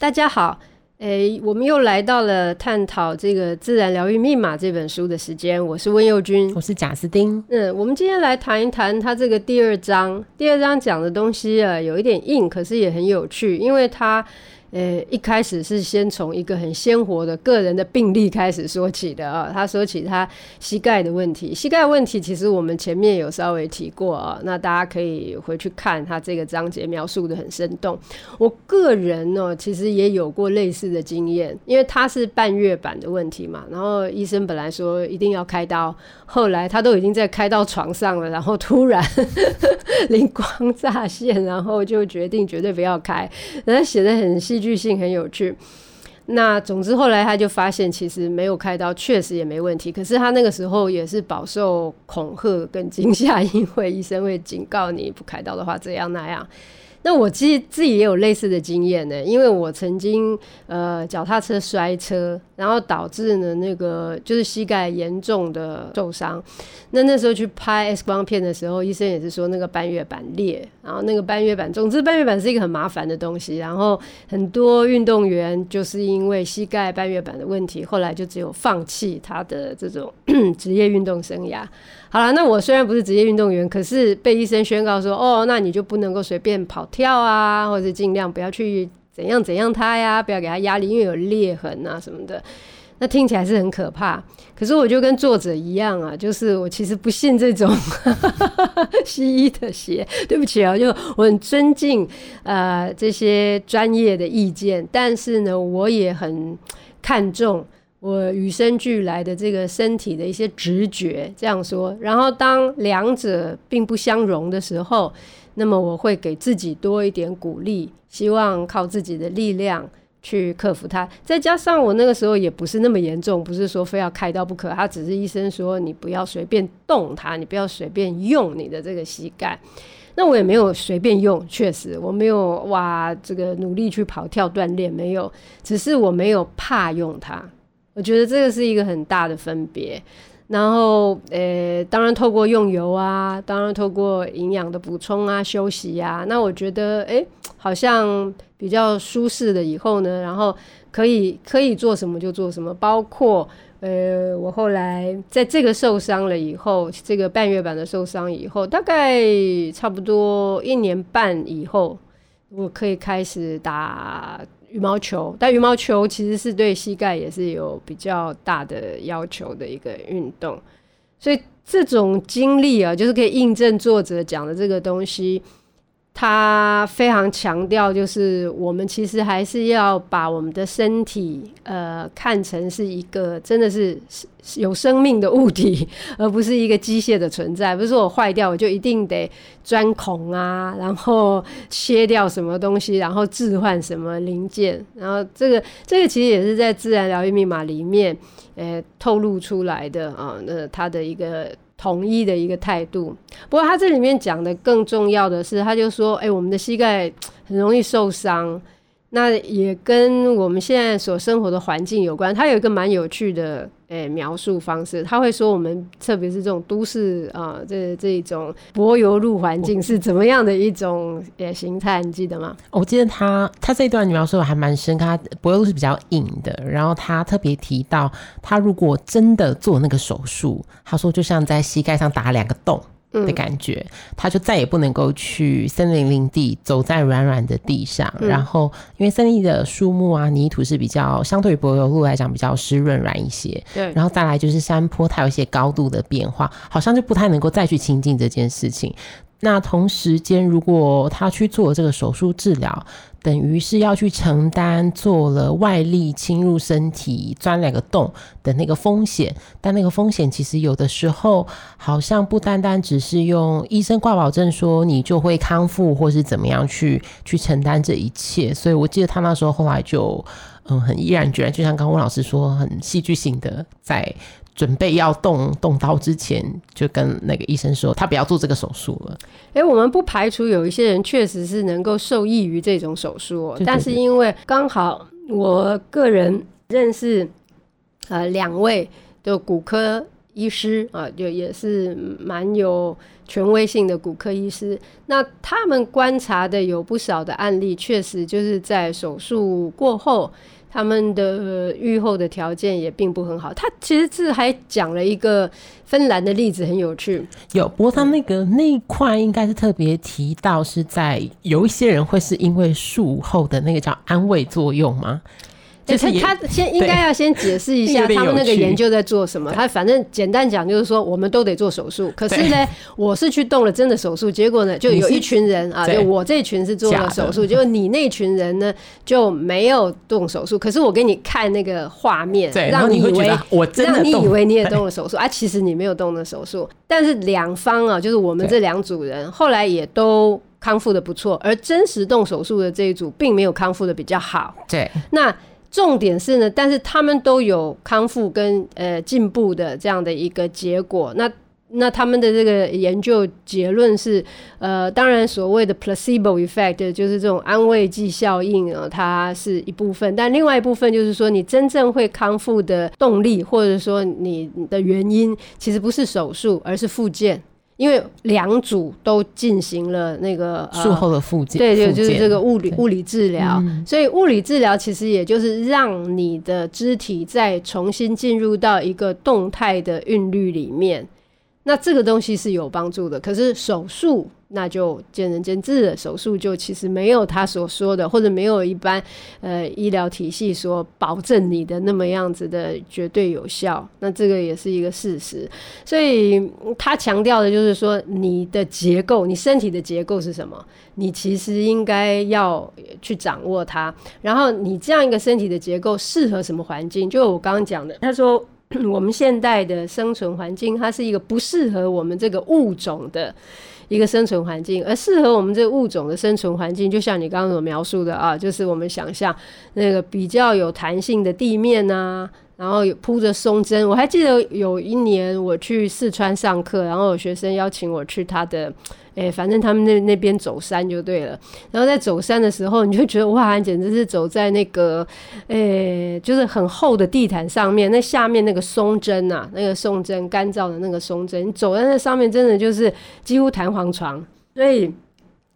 大家好，诶、欸，我们又来到了探讨这个《自然疗愈密码》这本书的时间。我是温佑君，我是贾斯汀。嗯，我们今天来谈一谈它这个第二章。第二章讲的东西啊，有一点硬，可是也很有趣，因为它。呃，一开始是先从一个很鲜活的个人的病例开始说起的啊。他说起他膝盖的问题，膝盖问题其实我们前面有稍微提过啊。那大家可以回去看他这个章节，描述的很生动。我个人呢，其实也有过类似的经验，因为他是半月板的问题嘛。然后医生本来说一定要开刀，后来他都已经在开到床上了，然后突然 灵光乍现，然后就决定绝对不要开。然后写得很细。戏剧性很有趣。那总之后来他就发现，其实没有开刀，确实也没问题。可是他那个时候也是饱受恐吓跟惊吓，因为医生会警告你不开刀的话，这样那样。那我其实自己也有类似的经验呢，因为我曾经呃脚踏车摔车，然后导致呢那个就是膝盖严重的受伤。那那时候去拍 X 光片的时候，医生也是说那个半月板裂，然后那个半月板，总之半月板是一个很麻烦的东西。然后很多运动员就是因为膝盖半月板的问题，后来就只有放弃他的这种 职业运动生涯。好了，那我虽然不是职业运动员，可是被医生宣告说，哦，那你就不能够随便跑跳啊，或者尽量不要去怎样怎样他呀，不要给他压力，因为有裂痕啊什么的。那听起来是很可怕。可是我就跟作者一样啊，就是我其实不信这种 西医的邪。对不起啊，就我很尊敬呃这些专业的意见，但是呢，我也很看重。我与生俱来的这个身体的一些直觉，这样说。然后当两者并不相容的时候，那么我会给自己多一点鼓励，希望靠自己的力量去克服它。再加上我那个时候也不是那么严重，不是说非要开刀不可，他只是医生说你不要随便动它，你不要随便用你的这个膝盖。那我也没有随便用，确实我没有哇这个努力去跑跳锻炼，没有，只是我没有怕用它。我觉得这个是一个很大的分别，然后，呃，当然透过用油啊，当然透过营养的补充啊、休息啊，那我觉得，哎，好像比较舒适的以后呢，然后可以可以做什么就做什么，包括，呃，我后来在这个受伤了以后，这个半月板的受伤以后，大概差不多一年半以后，我可以开始打。羽毛球，但羽毛球其实是对膝盖也是有比较大的要求的一个运动，所以这种经历啊，就是可以印证作者讲的这个东西。他非常强调，就是我们其实还是要把我们的身体，呃，看成是一个真的是有生命的物体，而不是一个机械的存在。不是我坏掉，我就一定得钻孔啊，然后切掉什么东西，然后置换什么零件。然后这个这个其实也是在《自然疗愈密码》里面，呃，透露出来的啊。那他的一个。统一的一个态度。不过他这里面讲的更重要的是，他就说：“哎，我们的膝盖很容易受伤。”那也跟我们现在所生活的环境有关。他有一个蛮有趣的诶、欸、描述方式，他会说我们特别是这种都市啊，这这种柏油路环境是怎么样的一种诶、欸、形态？你记得吗？我记得他他这一段描述的还蛮深刻，他柏油路是比较硬的。然后他特别提到，他如果真的做那个手术，他说就像在膝盖上打两个洞。的感觉，他就再也不能够去森林林地，走在软软的地上。嗯、然后，因为森林的树木啊、泥土是比较相对于柏油路来讲比较湿润软一些。对。然后再来就是山坡，它有一些高度的变化，好像就不太能够再去亲近这件事情。那同时间，如果他去做这个手术治疗，等于是要去承担做了外力侵入身体、钻两个洞的那个风险。但那个风险其实有的时候好像不单单只是用医生挂保证说你就会康复，或是怎么样去去承担这一切。所以我记得他那时候后来就嗯很毅然决然，就像刚刚温老师说，很戏剧性的在。准备要动动刀之前，就跟那个医生说，他不要做这个手术了。哎、欸，我们不排除有一些人确实是能够受益于这种手术，但是因为刚好我个人认识呃两位的骨科。医师啊，就也是蛮有权威性的骨科医师。那他们观察的有不少的案例，确实就是在手术过后。他们的愈后的条件也并不很好。他其实是还讲了一个芬兰的例子，很有趣。有，不过他那个那一块应该是特别提到，是在有一些人会是因为术后的那个叫安慰作用吗？就是他先应该要先解释一下 他们那个研究在做什么。他反正简单讲就是说，我们都得做手术。可是呢，我是去动了真的手术，结果呢，就有一群人啊，就我这一群是做了手术，结果你那群人呢就没有动手术。可是我给你看那个画面，让你以为我让你以为你也动了手术啊，其实你没有动的手术。但是两方啊，就是我们这两组人后来也都康复的不错，而真实动手术的这一组并没有康复的比较好。对，那。重点是呢，但是他们都有康复跟呃进步的这样的一个结果。那那他们的这个研究结论是，呃，当然所谓的 placebo effect 就是这种安慰剂效应啊，它是一部分。但另外一部分就是说，你真正会康复的动力，或者说你的原因，其实不是手术，而是复健。因为两组都进行了那个术后的复健，对对，就是这个物理物理治疗，所以物理治疗其实也就是让你的肢体再重新进入到一个动态的韵律里面。那这个东西是有帮助的，可是手术那就见仁见智了。手术就其实没有他所说的，或者没有一般呃医疗体系所保证你的那么样子的绝对有效。那这个也是一个事实。所以他强调的就是说，你的结构，你身体的结构是什么？你其实应该要去掌握它。然后你这样一个身体的结构适合什么环境？就我刚刚讲的，他说。我们现代的生存环境，它是一个不适合我们这个物种的一个生存环境，而适合我们这个物种的生存环境，就像你刚刚所描述的啊，就是我们想象那个比较有弹性的地面啊。然后有铺着松针，我还记得有一年我去四川上课，然后有学生邀请我去他的，诶，反正他们那那边走山就对了。然后在走山的时候，你就觉得哇，简直是走在那个，诶，就是很厚的地毯上面，那下面那个松针啊，那个松针干燥的那个松针，你走在那上面，真的就是几乎弹簧床，所以。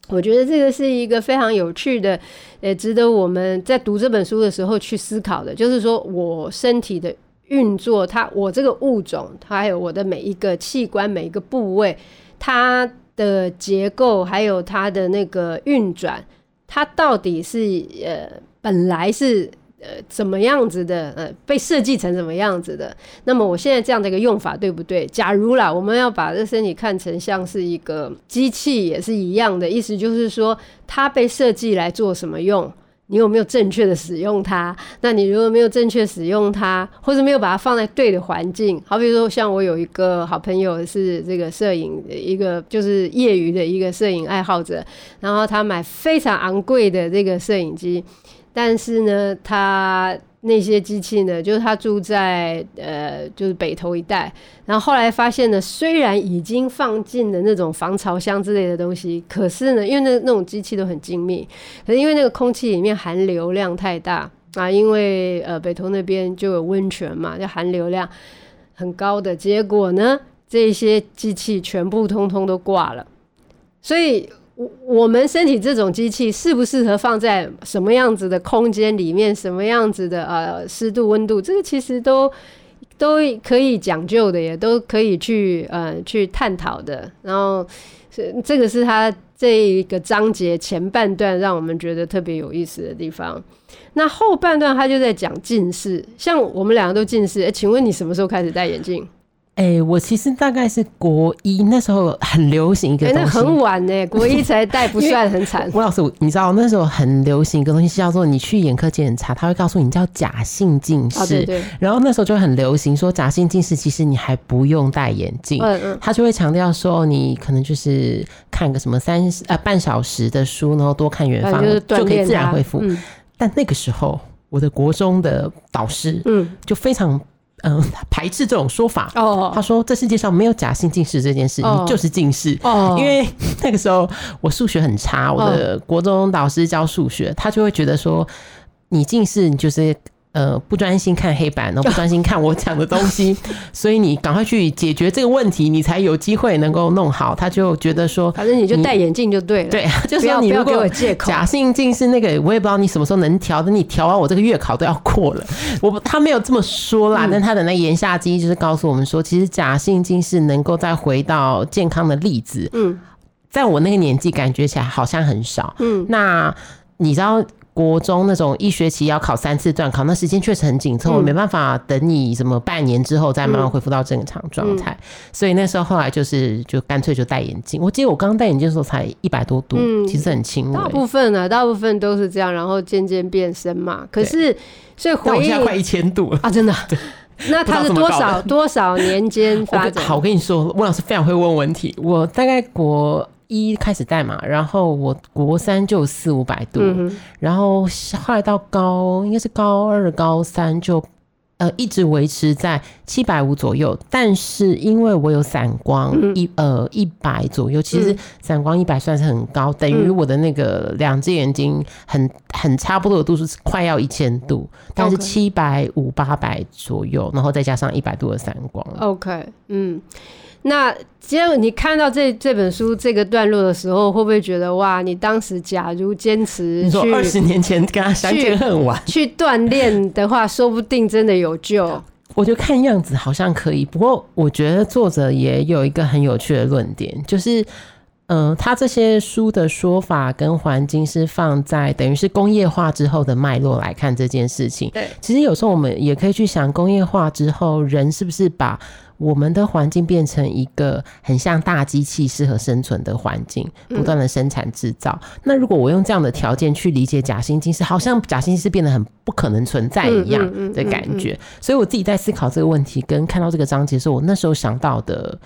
我觉得这个是一个非常有趣的，也值得我们在读这本书的时候去思考的。就是说我身体的运作，它我这个物种，它还有我的每一个器官、每一个部位，它的结构，还有它的那个运转，它到底是呃本来是。呃，怎么样子的？呃，被设计成怎么样子的？那么我现在这样的一个用法对不对？假如啦，我们要把这身体看成像是一个机器，也是一样的意思，就是说它被设计来做什么用？你有没有正确的使用它？那你如果没有正确使用它，或者没有把它放在对的环境，好比说像我有一个好朋友是这个摄影的，一个就是业余的一个摄影爱好者，然后他买非常昂贵的这个摄影机。但是呢，他那些机器呢，就是他住在呃，就是北投一带，然后后来发现呢，虽然已经放进了那种防潮箱之类的东西，可是呢，因为那那种机器都很精密，可是因为那个空气里面含硫量太大啊，因为呃北投那边就有温泉嘛，就含硫量很高的，结果呢，这些机器全部通通都挂了，所以。我我们身体这种机器适不适合放在什么样子的空间里面？什么样子的呃湿度、温度？这个其实都都可以讲究的，也都可以去呃去探讨的。然后是这个是他这一个章节前半段让我们觉得特别有意思的地方。那后半段他就在讲近视，像我们两个都近视，哎，请问你什么时候开始戴眼镜？哎、欸，我其实大概是国一那时候很流行一个东西，欸、那很晚呢，国一才戴不算很惨。吴老师，你知道那时候很流行一个东西叫做你去眼科检查，他会告诉你叫假性近视。然后那时候就很流行说假性近视，其实你还不用戴眼镜。嗯嗯。他就会强调说你可能就是看个什么三呃半小时的书，然后多看远方，就，就可以自然恢复。嗯、但那个时候我的国中的导师嗯就非常。嗯，排斥这种说法。哦，他说这世界上没有假性近视这件事，你就是近视。哦，因为那个时候我数学很差，我的国中老师教数学，他就会觉得说，你近视，你就是呃不专心看黑板，然后 不专心看我讲的东西，所以你赶快去解决这个问题，你才有机会能够弄好。他就觉得说，反正你就戴眼镜就对了。对，就是说你如果假性近视那个，我也不知道你什么时候能调，等你调完，我这个月考都要过了。我他没有这么说啦，嗯、但他的那言下之意就是告诉我们说，其实假性近视能够再回到健康的例子，嗯，在我那个年纪感觉起来好像很少。嗯，那你知道？国中那种一学期要考三次段考，那时间确实很紧凑，我、嗯、没办法等你什么半年之后再慢慢恢复到正常状态，嗯、所以那时候后来就是就干脆就戴眼镜。我记得我刚戴眼镜的时候才一百多度，嗯、其实很轻。大部分啊，大部分都是这样，然后渐渐变深嘛。可是所以回忆，我现在快一千度了啊，真的。那他是多少多少年间发展？好，我跟你说，温老师非常会问问题。我大概国。一开始戴嘛，然后我国三就四五百度，嗯、然后后来到高应该是高二、高三就呃一直维持在七百五左右。但是因为我有散光、嗯、一呃一百左右，其实散光一百算是很高，嗯、等于我的那个两只眼睛很很差不多的度数是快要一千度，但是七百五八百左右，然后再加上一百度的散光。OK，嗯。那既然你看到这这本书这个段落的时候，会不会觉得哇？你当时假如坚持去二十年前跟他相见恨晚，去锻炼的话，说不定真的有救。我就看样子好像可以，不过我觉得作者也有一个很有趣的论点，就是。嗯、呃，他这些书的说法跟环境是放在等于是工业化之后的脉络来看这件事情。对，其实有时候我们也可以去想，工业化之后，人是不是把我们的环境变成一个很像大机器适合生存的环境，不断的生产制造。嗯、那如果我用这样的条件去理解假性近视，好像假性近视变得很不可能存在一样的感觉。所以我自己在思考这个问题，跟看到这个章节的时候，我那时候想到的。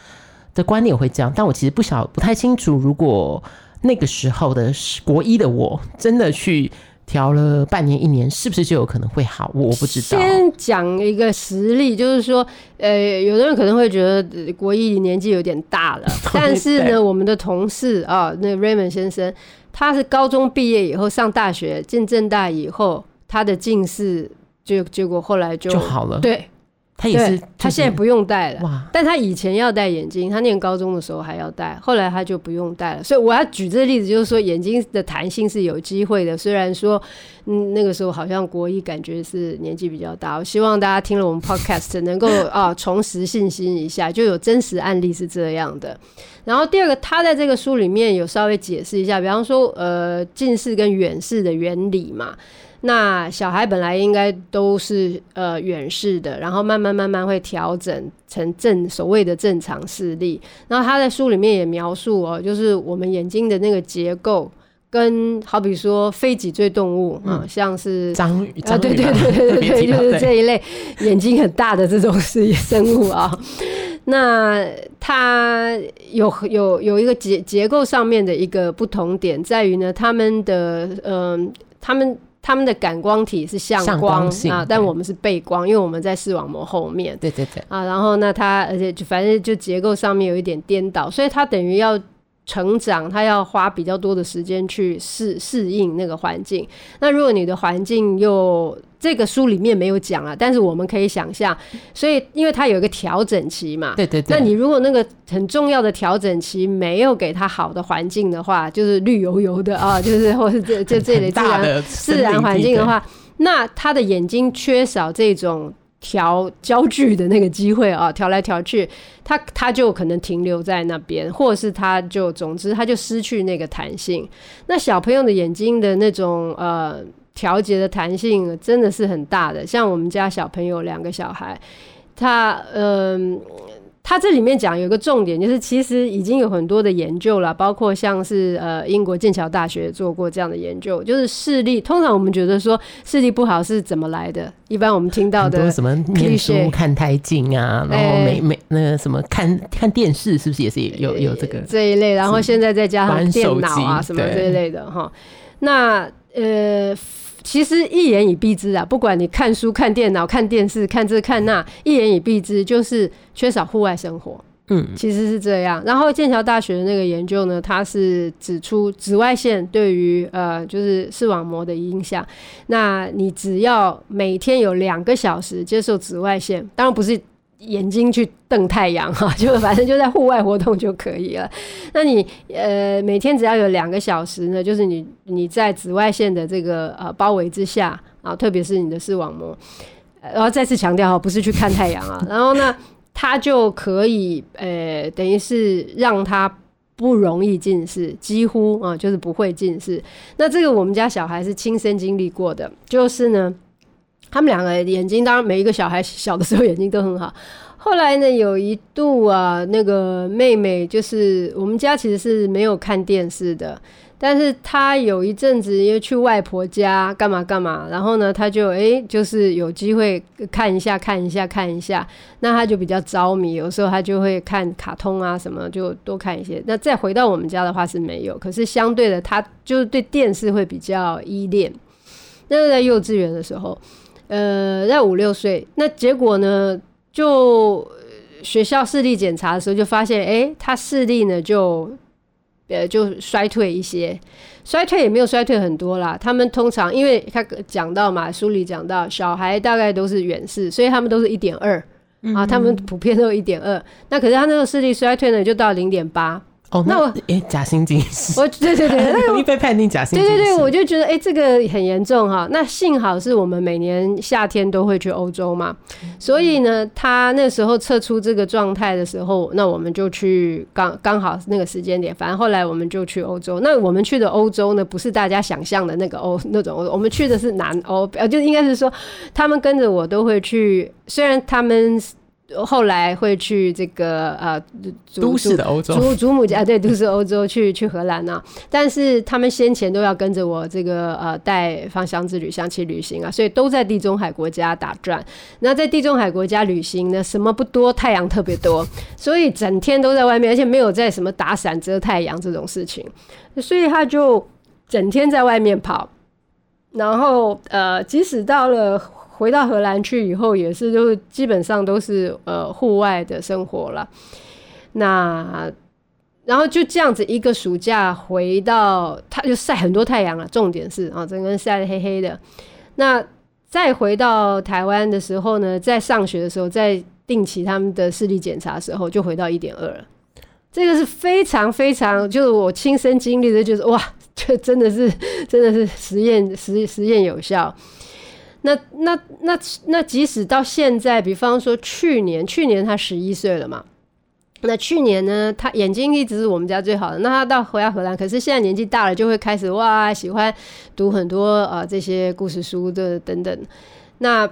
的观念会这样，但我其实不晓不太清楚，如果那个时候的国一的我真的去调了半年一年，是不是就有可能会好？我不知道。先讲一个实例，就是说，呃，有的人可能会觉得国一年纪有点大了，但是呢，我们的同事啊，那 Raymond 先生，他是高中毕业以后上大学进正大以后，他的近视就结果后来就就好了，对。他也是，他现在不用戴了。哇！但他以前要戴眼镜，他念高中的时候还要戴，后来他就不用戴了。所以我要举这个例子，就是说眼睛的弹性是有机会的。虽然说，嗯，那个时候好像国一感觉是年纪比较大。我希望大家听了我们 Podcast 能够啊重拾信心一下，就有真实案例是这样的。然后第二个，他在这个书里面有稍微解释一下，比方说呃近视跟远视的原理嘛。那小孩本来应该都是呃远视的，然后慢慢慢慢会调整成正所谓的正常视力。然后他在书里面也描述哦，就是我们眼睛的那个结构，跟好比说非脊椎动物、嗯、啊，像是章鱼，啊，对对对对对对，就是这一类眼睛很大的这种是生物啊。那它有有有一个结结构上面的一个不同点在于呢，他们的嗯、呃，他们。他们的感光体是向光，光啊，但我们是背光，因为我们在视网膜后面。对对对啊，然后那它而且就反正就结构上面有一点颠倒，所以它等于要。成长，他要花比较多的时间去适适应那个环境。那如果你的环境又这个书里面没有讲啊，但是我们可以想象，所以因为它有一个调整期嘛，对对对。那你如果那个很重要的调整期没有给他好的环境的话，就是绿油油的啊，就是或是这这这类自然自然环境的话，那他的眼睛缺少这种。调焦距的那个机会啊，调来调去，他他就可能停留在那边，或者是他就总之他就失去那个弹性。那小朋友的眼睛的那种呃调节的弹性真的是很大的，像我们家小朋友两个小孩，他嗯。他这里面讲有一个重点，就是其实已经有很多的研究了，包括像是呃英国剑桥大学做过这样的研究，就是视力。通常我们觉得说视力不好是怎么来的？一般我们听到的什么念书看太近啊，然后没没那个什么看看电视，是不是也是有有这个这一类？然后现在再加上电脑啊什么这一类的哈。那呃。其实一言以蔽之啊，不管你看书、看电脑、看电视、看这看那，一言以蔽之就是缺少户外生活。嗯，其实是这样。然后剑桥大学的那个研究呢，它是指出紫外线对于呃就是视网膜的影响。那你只要每天有两个小时接受紫外线，当然不是眼睛去瞪太阳哈，就反正就在户外活动就可以了。那你呃每天只要有两个小时呢，就是你你在紫外线的这个呃包围之下啊，特别是你的视网膜。然后再次强调哈，不是去看太阳啊。然后呢，它就可以呃，等于是让它不容易近视，几乎啊就是不会近视。那这个我们家小孩是亲身经历过的，就是呢，他们两个眼睛，当然每一个小孩小的时候眼睛都很好。后来呢，有一度啊，那个妹妹就是我们家其实是没有看电视的。但是她有一阵子因为去外婆家干嘛干嘛，然后呢，她就诶、就是有机会看一下看一下看一下，那她就比较着迷，有时候她就会看卡通啊什么，就多看一些。那再回到我们家的话是没有，可是相对的，她就是对电视会比较依恋。那在幼稚园的时候，呃，在五六岁，那结果呢，就学校视力检查的时候就发现，诶、他视力呢就。呃，就衰退一些，衰退也没有衰退很多啦。他们通常因为他讲到嘛，书里讲到小孩大概都是远视，所以他们都是一点二啊，他们普遍都一点二。那可是他那个视力衰退呢，就到零点八。哦，那我诶、欸，假性近视，我对对对，很 容易被判定假性近视。对对对，我就觉得诶、欸，这个很严重哈。那幸好是我们每年夏天都会去欧洲嘛，所以呢，他那时候测出这个状态的时候，那我们就去刚刚好那个时间点。反正后来我们就去欧洲。那我们去的欧洲呢，不是大家想象的那个欧那种欧，我们去的是南欧，呃，就应该是说他们跟着我都会去，虽然他们。后来会去这个呃，都市的欧洲，祖祖母家对，都市欧洲去去荷兰啊。但是他们先前都要跟着我这个呃带芳香之旅、香气旅行啊，所以都在地中海国家打转。那在地中海国家旅行呢，什么不多，太阳特别多，所以整天都在外面，而且没有在什么打伞遮太阳这种事情，所以他就整天在外面跑。然后呃，即使到了。回到荷兰去以后，也是就基本上都是呃户外的生活了。那然后就这样子一个暑假回到，他就晒很多太阳了。重点是啊，整个人晒得黑黑的。那再回到台湾的时候呢，在上学的时候，在定期他们的视力检查的时候，就回到一点二了。这个是非常非常，就是我亲身经历的，就是哇，这真的是真的是实验实实验有效。那那那那，即使到现在，比方说去年，去年他十一岁了嘛。那去年呢，他眼睛一直是我们家最好的。那他到回到荷兰，可是现在年纪大了，就会开始哇，喜欢读很多啊、这些故事书的等等。那。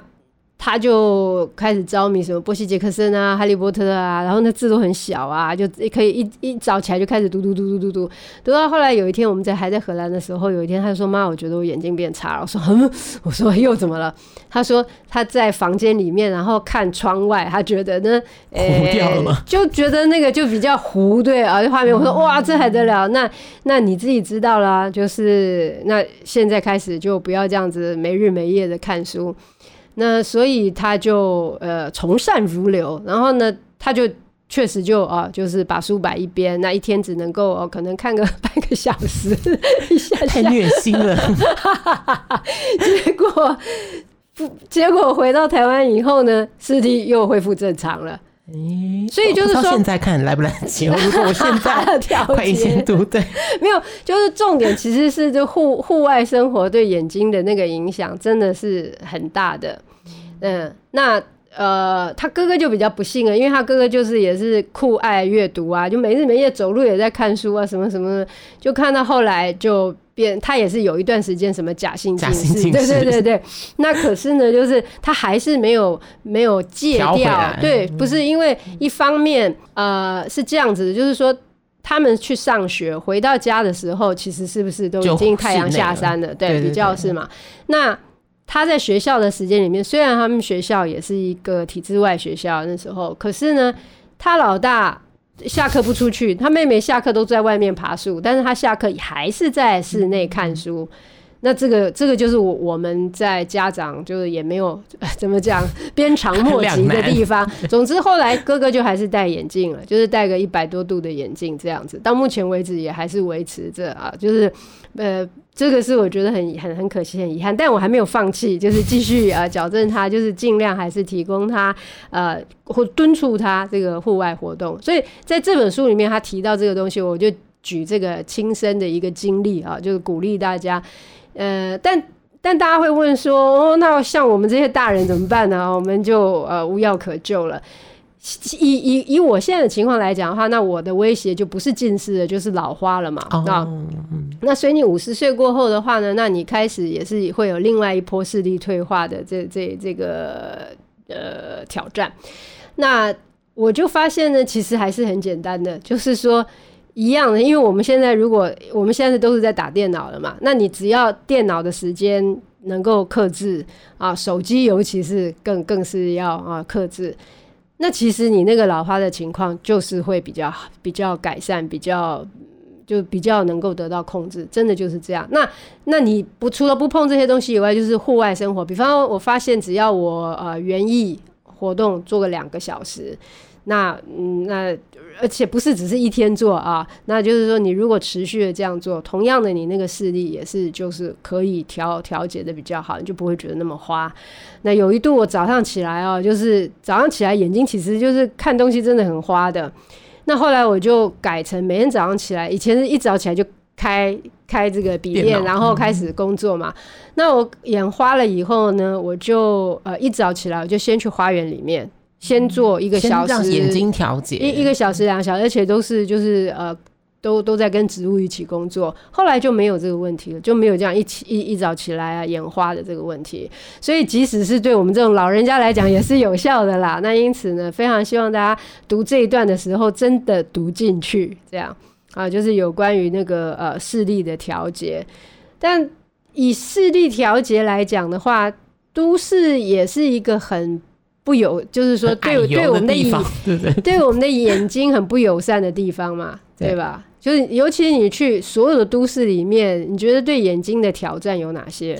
他就开始着迷什么波西·杰克森啊、哈利波特啊，然后那字都很小啊，就可以一一早起来就开始读读读读读读，读到后来有一天我们在还在荷兰的时候，有一天他就说：“妈，我觉得我眼睛变差了。”我说：“嗯。”我说：“又怎么了？”他说：“他在房间里面，然后看窗外，他觉得呢，糊掉了吗？欸、就觉得那个就比较糊，对啊，画面。我说：哇，这还得了？那那你自己知道啦，就是那现在开始就不要这样子没日没夜的看书。”那所以他就呃从善如流，然后呢，他就确实就啊、呃，就是把书摆一边，那一天只能够、呃、可能看个半个小时，一下下太虐心了。结果不，结果回到台湾以后呢，视力又恢复正常了。欸、所以就是说，现在看来不来得及？如果我现在 快一千度，对，没有，就是重点其实是就户户外生活对眼睛的那个影响真的是很大的。嗯，那呃，他哥哥就比较不幸了，因为他哥哥就是也是酷爱阅读啊，就没日没夜走路也在看书啊，什么什么的，就看到后来就。变，他也是有一段时间什么假性近视，对对对对。那可是呢，就是他还是没有没有戒掉，对，不是因为一方面呃是这样子的，就是说他们去上学回到家的时候，其实是不是都已经太阳下山了？对，比较是嘛。那他在学校的时间里面，虽然他们学校也是一个体制外学校，那时候，可是呢，他老大。下课不出去，他妹妹下课都在外面爬树，但是他下课还是在室内看书。那这个这个就是我我们在家长就是也没有 怎么讲鞭长 莫及的地方。总之后来哥哥就还是戴眼镜了，就是戴个一百多度的眼镜这样子。到目前为止也还是维持着啊，就是呃这个是我觉得很很很可惜很遗憾，但我还没有放弃，就是继续啊矫正他，就是尽量还是提供他呃或敦促他这个户外活动。所以在这本书里面他提到这个东西，我就举这个亲身的一个经历啊，就是鼓励大家。呃，但但大家会问说，哦，那像我们这些大人怎么办呢？我们就呃无药可救了。以以以我现在的情况来讲的话，那我的威胁就不是近视了，就是老花了嘛。啊、oh.，那所以你五十岁过后的话呢，那你开始也是会有另外一波视力退化的这这这个呃挑战。那我就发现呢，其实还是很简单的，就是说。一样的，因为我们现在如果我们现在都是在打电脑了嘛，那你只要电脑的时间能够克制啊，手机尤其是更更是要啊克制，那其实你那个老花的情况就是会比较比较改善，比较就比较能够得到控制，真的就是这样。那那你不除了不碰这些东西以外，就是户外生活，比方我发现只要我呃园艺活动做个两个小时。那嗯，那而且不是只是一天做啊，那就是说你如果持续的这样做，同样的你那个视力也是就是可以调调节的比较好，你就不会觉得那么花。那有一度我早上起来哦，就是早上起来眼睛其实就是看东西真的很花的。那后来我就改成每天早上起来，以前是一早起来就开开这个笔电，然后开始工作嘛。那我眼花了以后呢，我就呃一早起来我就先去花园里面。先做一个小时，让眼睛调节一一个小时两小时，而且都是就是呃，都都在跟植物一起工作。后来就没有这个问题了，就没有这样一起一一早起来啊眼花的这个问题。所以即使是对我们这种老人家来讲，也是有效的啦。那因此呢，非常希望大家读这一段的时候，真的读进去，这样啊，就是有关于那个呃视力的调节。但以视力调节来讲的话，都市也是一个很。不友，就是说对对我们的眼，对对，对我们的眼睛很不友善的地方嘛，对吧？就是尤其你去所有的都市里面，你觉得对眼睛的挑战有哪些？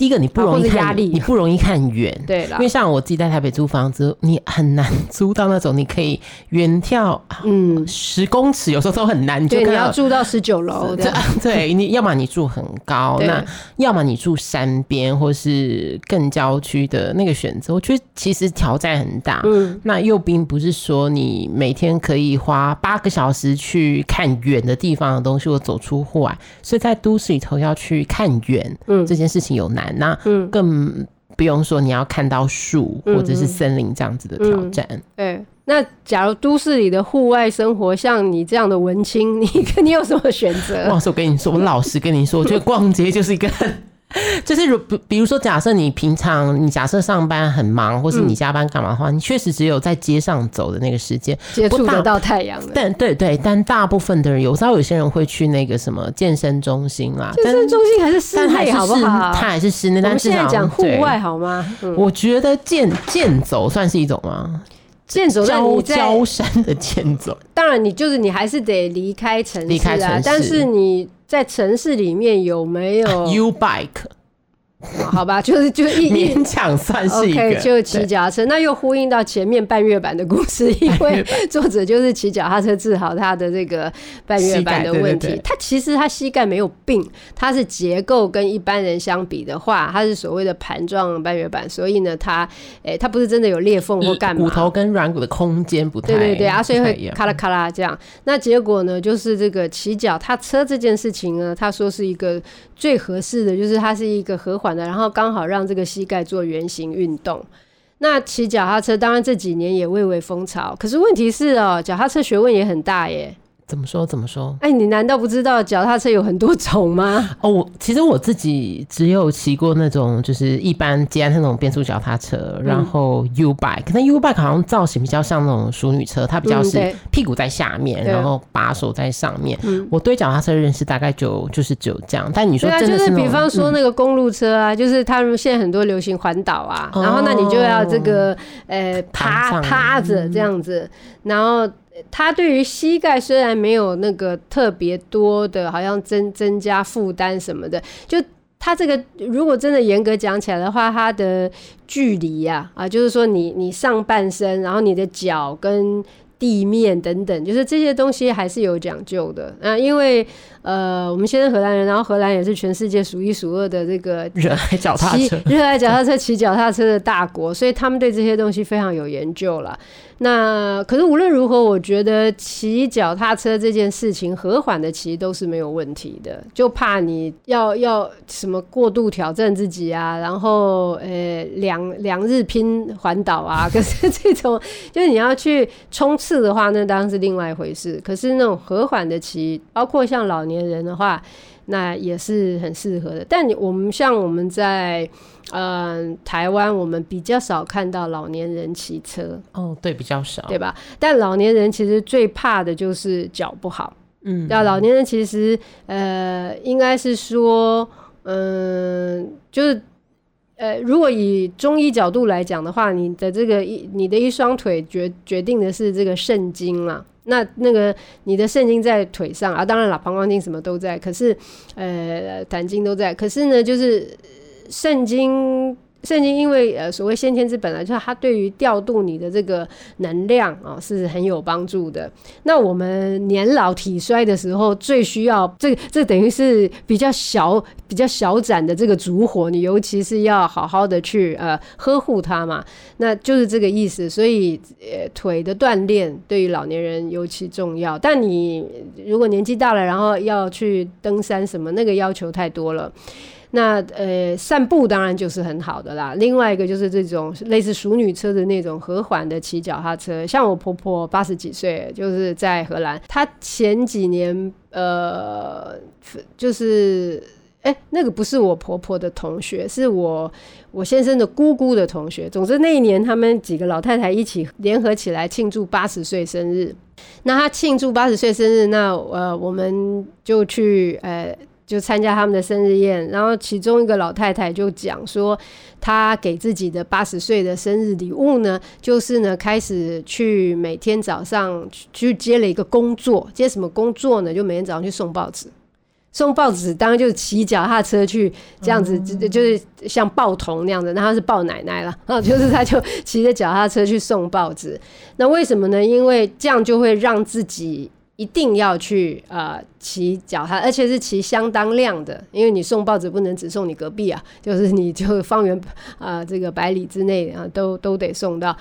第一个，你不容易看，压力。你不容易看远，对，因为像我自己在台北租房子，你很难租到那种你可以远眺，嗯，十公尺有时候都很难，对，你要住到十九楼，对，对，你要么你住很高，那要么你住山边或是更郊区的那个选择，我觉得其实挑战很大，嗯，那又并不是说你每天可以花八个小时去看远的地方的东西，或走出户外，所以在都市里头要去看远，嗯，这件事情有难。那更不用说你要看到树或者是森林这样子的挑战。对、那假如都市里的户外生活，像你这样的文青，你 你有什么选择？哇，我跟你说，我老实跟你说，我觉得逛街就是一个很。就是如比比如说，假设你平常你假设上班很忙，或是你加班干嘛的话，嗯、你确实只有在街上走的那个时间接触得到太阳。但对对，但大部分的人有时候有些人会去那个什么健身中心啦，健身中心还是室内好不好？它还是室内。但是现在讲户外好吗？嗯、我觉得健健走算是一种吗？健走在你在郊山的健走，当然你就是你还是得离开城市啊，离开城市，但是你。在城市里面有没有 U bike？好吧，就是就一勉强算是一个，okay, 就骑脚踏车。那又呼应到前面半月板的故事，因为作者就是骑脚踏车治好他的这个半月板的问题。他其实他膝盖没有病，他是结构跟一般人相比的话，他是所谓的盘状半月板，所以呢，他诶、欸，他不是真的有裂缝或干嘛，骨头跟软骨的空间不太对对对啊，所以会咔啦咔啦这样。那结果呢，就是这个骑脚踏车这件事情呢，他说是一个最合适的，就是它是一个和缓。然后刚好让这个膝盖做圆形运动。那骑脚踏车，当然这几年也蔚为风潮。可是问题是哦，脚踏车学问也很大耶。怎么说？怎么说？哎，你难道不知道脚踏车有很多种吗？哦，我其实我自己只有骑过那种，就是一般捷安特那种变速脚踏车，嗯、然后 U bike。那 U bike 好像造型比较像那种淑女车，它比较是屁股在下面，嗯、然后把手在上面。我对脚踏车认识大概就就是只有这样。但你说真的是，就是比方说那个公路车啊，嗯、就是他们现在很多流行环岛啊，然后那你就要这个呃趴趴着这样子，然后。他对于膝盖虽然没有那个特别多的，好像增增加负担什么的，就他这个如果真的严格讲起来的话，他的距离呀，啊，就是说你你上半身，然后你的脚跟地面等等，就是这些东西还是有讲究的啊，因为。呃，我们现在荷兰人，然后荷兰也是全世界数一数二的这个热爱脚踏车、热爱脚踏车、骑脚踏车的大国，所以他们对这些东西非常有研究了。那可是无论如何，我觉得骑脚踏车这件事情和缓的骑都是没有问题的，就怕你要要什么过度挑战自己啊，然后呃两两日拼环岛啊，可是这种就是你要去冲刺的话，那当然是另外一回事。可是那种和缓的骑，包括像老年人的话，那也是很适合的。但我们像我们在嗯、呃、台湾，我们比较少看到老年人骑车。哦，对，比较少，对吧？但老年人其实最怕的就是脚不好。嗯，那老年人其实呃，应该是说，嗯、呃，就是呃，如果以中医角度来讲的话，你的这个一你的一双腿决决定的是这个肾经了。那那个你的肾经在腿上啊，当然了，膀胱经什么都在，可是呃胆经都在，可是呢，就是肾经。肾经因为呃所谓先天之本来就是它对于调度你的这个能量啊、是很有帮助的。那我们年老体衰的时候最需要这这等于是比较小比较小盏的这个烛火，你尤其是要好好的去呃呵护它嘛，那就是这个意思。所以呃腿的锻炼对于老年人尤其重要。但你如果年纪大了，然后要去登山什么，那个要求太多了。那呃，散步当然就是很好的啦。另外一个就是这种类似淑女车的那种和缓的骑脚踏车。像我婆婆八十几岁，就是在荷兰，她前几年呃，就是哎、那个不是我婆婆的同学，是我我先生的姑姑的同学。总之那一年，他们几个老太太一起联合起来庆祝八十岁生日。那她庆祝八十岁生日，那呃，我们就去呃。就参加他们的生日宴，然后其中一个老太太就讲说，她给自己的八十岁的生日礼物呢，就是呢开始去每天早上去接了一个工作，接什么工作呢？就每天早上去送报纸，送报纸当然就是骑脚踏车去这样子，就就是像报童那样子，那她是报奶奶了，然 后就是他就骑着脚踏车去送报纸。那为什么呢？因为这样就会让自己。一定要去呃骑脚踏，而且是骑相当量的，因为你送报纸不能只送你隔壁啊，就是你就方圆啊、呃、这个百里之内啊都都得送到。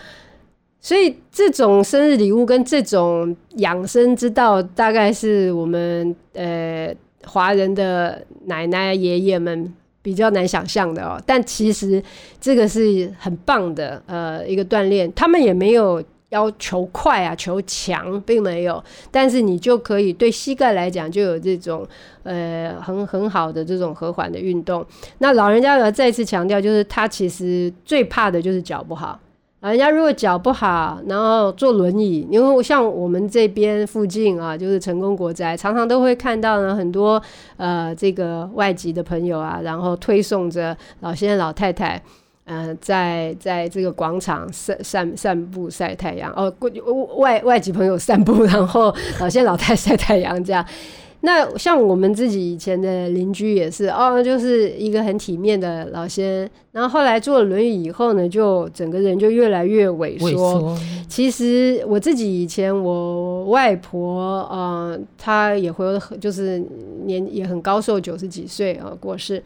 所以这种生日礼物跟这种养生之道，大概是我们呃华人的奶奶爷爷们比较难想象的哦。但其实这个是很棒的呃一个锻炼，他们也没有。要求快啊，求强并没有，但是你就可以对膝盖来讲就有这种呃很很好的这种和缓的运动。那老人家要再次强调，就是他其实最怕的就是脚不好。老人家如果脚不好，然后坐轮椅，因为像我们这边附近啊，就是成功国宅，常常都会看到呢很多呃这个外籍的朋友啊，然后推送着老先生老太太。呃，在在这个广场散散散步晒太阳哦，外外籍朋友散步，然后老先老太晒太阳这样。那像我们自己以前的邻居也是哦，就是一个很体面的老先，然后后来坐了轮椅以后呢，就整个人就越来越萎缩。其实我自己以前我外婆呃，她也会就是年也很高寿，九十几岁啊过世。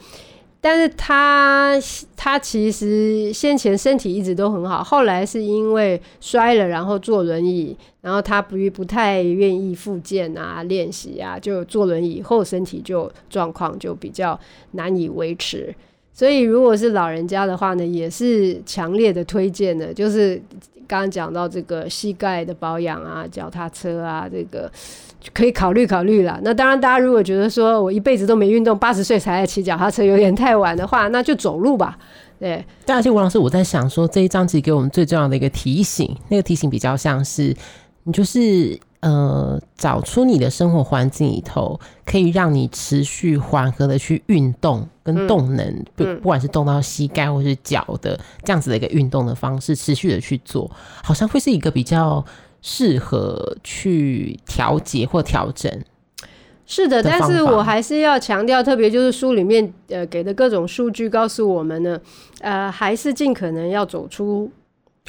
但是他他其实先前身体一直都很好，后来是因为摔了，然后坐轮椅，然后他不不太愿意复健啊、练习啊，就坐轮椅后身体就状况就比较难以维持。所以如果是老人家的话呢，也是强烈的推荐的，就是刚刚讲到这个膝盖的保养啊、脚踏车啊，这个。可以考虑考虑了。那当然，大家如果觉得说我一辈子都没运动，八十岁才来骑脚踏车有点太晚的话，那就走路吧。对，但而且吴老师，我在想说这一章其实给我们最重要的一个提醒，那个提醒比较像是你就是呃，找出你的生活环境里头可以让你持续缓和的去运动跟动能，不、嗯、不管是动到膝盖或是脚的这样子的一个运动的方式，持续的去做，好像会是一个比较。适合去调节或调整，是的，但是我还是要强调，特别就是书里面呃给的各种数据告诉我们呢，呃，还是尽可能要走出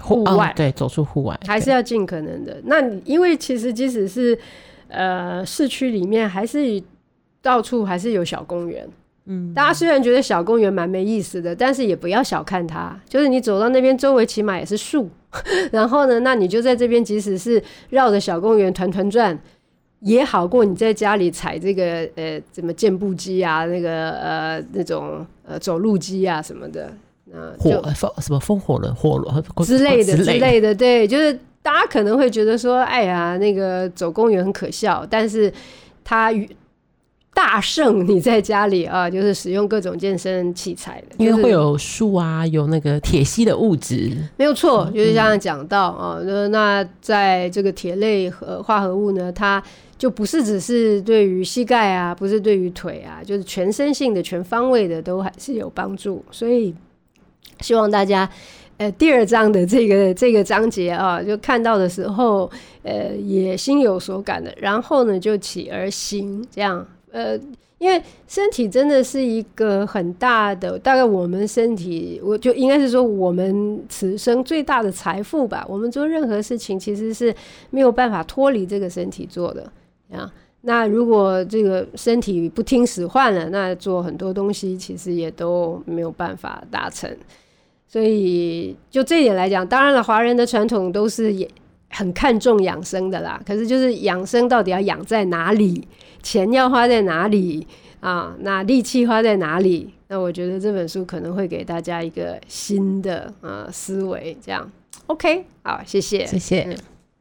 户外，哦，对，走出户外，还是要尽可能的。那因为其实即使是呃市区里面，还是到处还是有小公园。嗯，大家虽然觉得小公园蛮没意思的，但是也不要小看它。就是你走到那边，周围起码也是树。然后呢，那你就在这边，即使是绕着小公园团团转，也好过你在家里踩这个呃怎么健步机啊，那个呃那种呃走路机啊什么的。那火风什么风火轮、火轮之类的之类的，对，就是大家可能会觉得说，哎呀，那个走公园很可笑，但是它与大胜你在家里啊，就是使用各种健身器材的，因为会有树啊，有那个铁吸的物质，没有错，就是像讲到啊，那那在这个铁类和化合物呢，它就不是只是对于膝盖啊，不是对于腿啊，就是全身性的、全方位的都还是有帮助，所以希望大家呃第二章的这个 这个章节啊，就看到的时候呃也心有所感的，然后呢就起而行这样。呃，因为身体真的是一个很大的，大概我们身体，我就应该是说我们此生最大的财富吧。我们做任何事情，其实是没有办法脱离这个身体做的啊。那如果这个身体不听使唤了，那做很多东西其实也都没有办法达成。所以就这一点来讲，当然了，华人的传统都是也很看重养生的啦。可是就是养生到底要养在哪里？钱要花在哪里啊？那力气花在哪里？那我觉得这本书可能会给大家一个新的啊思维。这样，OK，好，谢谢，谢谢。嗯